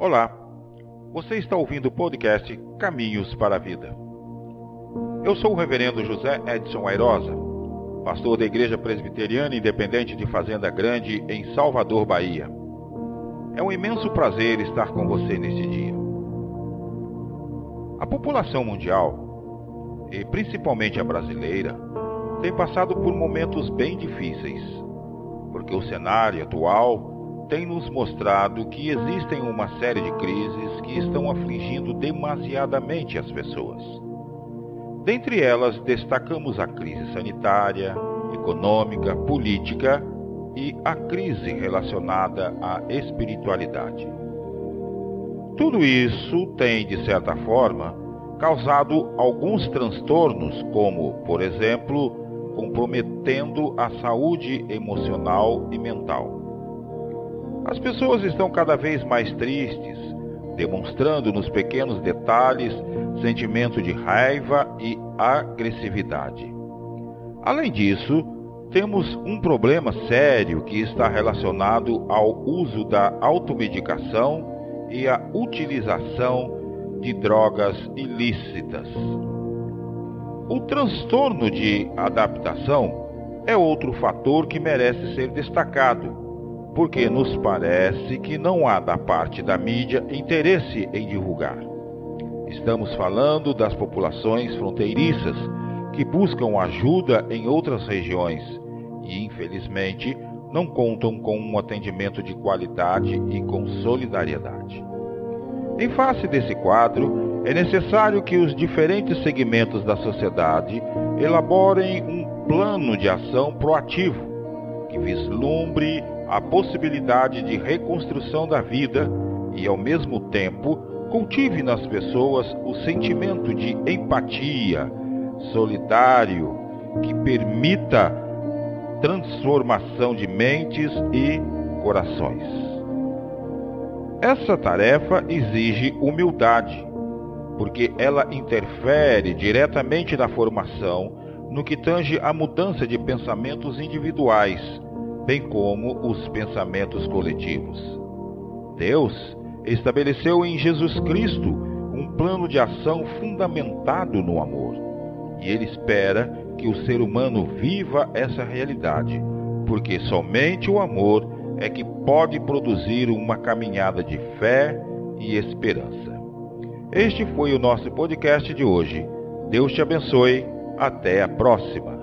Olá, você está ouvindo o podcast Caminhos para a Vida. Eu sou o Reverendo José Edson Airosa, pastor da Igreja Presbiteriana Independente de Fazenda Grande, em Salvador, Bahia. É um imenso prazer estar com você neste dia. A população mundial, e principalmente a brasileira, tem passado por momentos bem difíceis, porque o cenário atual tem nos mostrado que existem uma série de crises que estão afligindo demasiadamente as pessoas. Dentre elas, destacamos a crise sanitária, econômica, política e a crise relacionada à espiritualidade. Tudo isso tem, de certa forma, causado alguns transtornos, como, por exemplo, comprometendo a saúde emocional e mental. As pessoas estão cada vez mais tristes, demonstrando nos pequenos detalhes sentimento de raiva e agressividade. Além disso, temos um problema sério que está relacionado ao uso da automedicação e à utilização de drogas ilícitas. O transtorno de adaptação é outro fator que merece ser destacado porque nos parece que não há da parte da mídia interesse em divulgar. Estamos falando das populações fronteiriças que buscam ajuda em outras regiões e, infelizmente, não contam com um atendimento de qualidade e com solidariedade. Em face desse quadro, é necessário que os diferentes segmentos da sociedade elaborem um plano de ação proativo que vislumbre a possibilidade de reconstrução da vida e, ao mesmo tempo, cultive nas pessoas o sentimento de empatia solidário que permita transformação de mentes e corações. Essa tarefa exige humildade, porque ela interfere diretamente na formação no que tange à mudança de pensamentos individuais bem como os pensamentos coletivos. Deus estabeleceu em Jesus Cristo um plano de ação fundamentado no amor. E Ele espera que o ser humano viva essa realidade, porque somente o amor é que pode produzir uma caminhada de fé e esperança. Este foi o nosso podcast de hoje. Deus te abençoe. Até a próxima.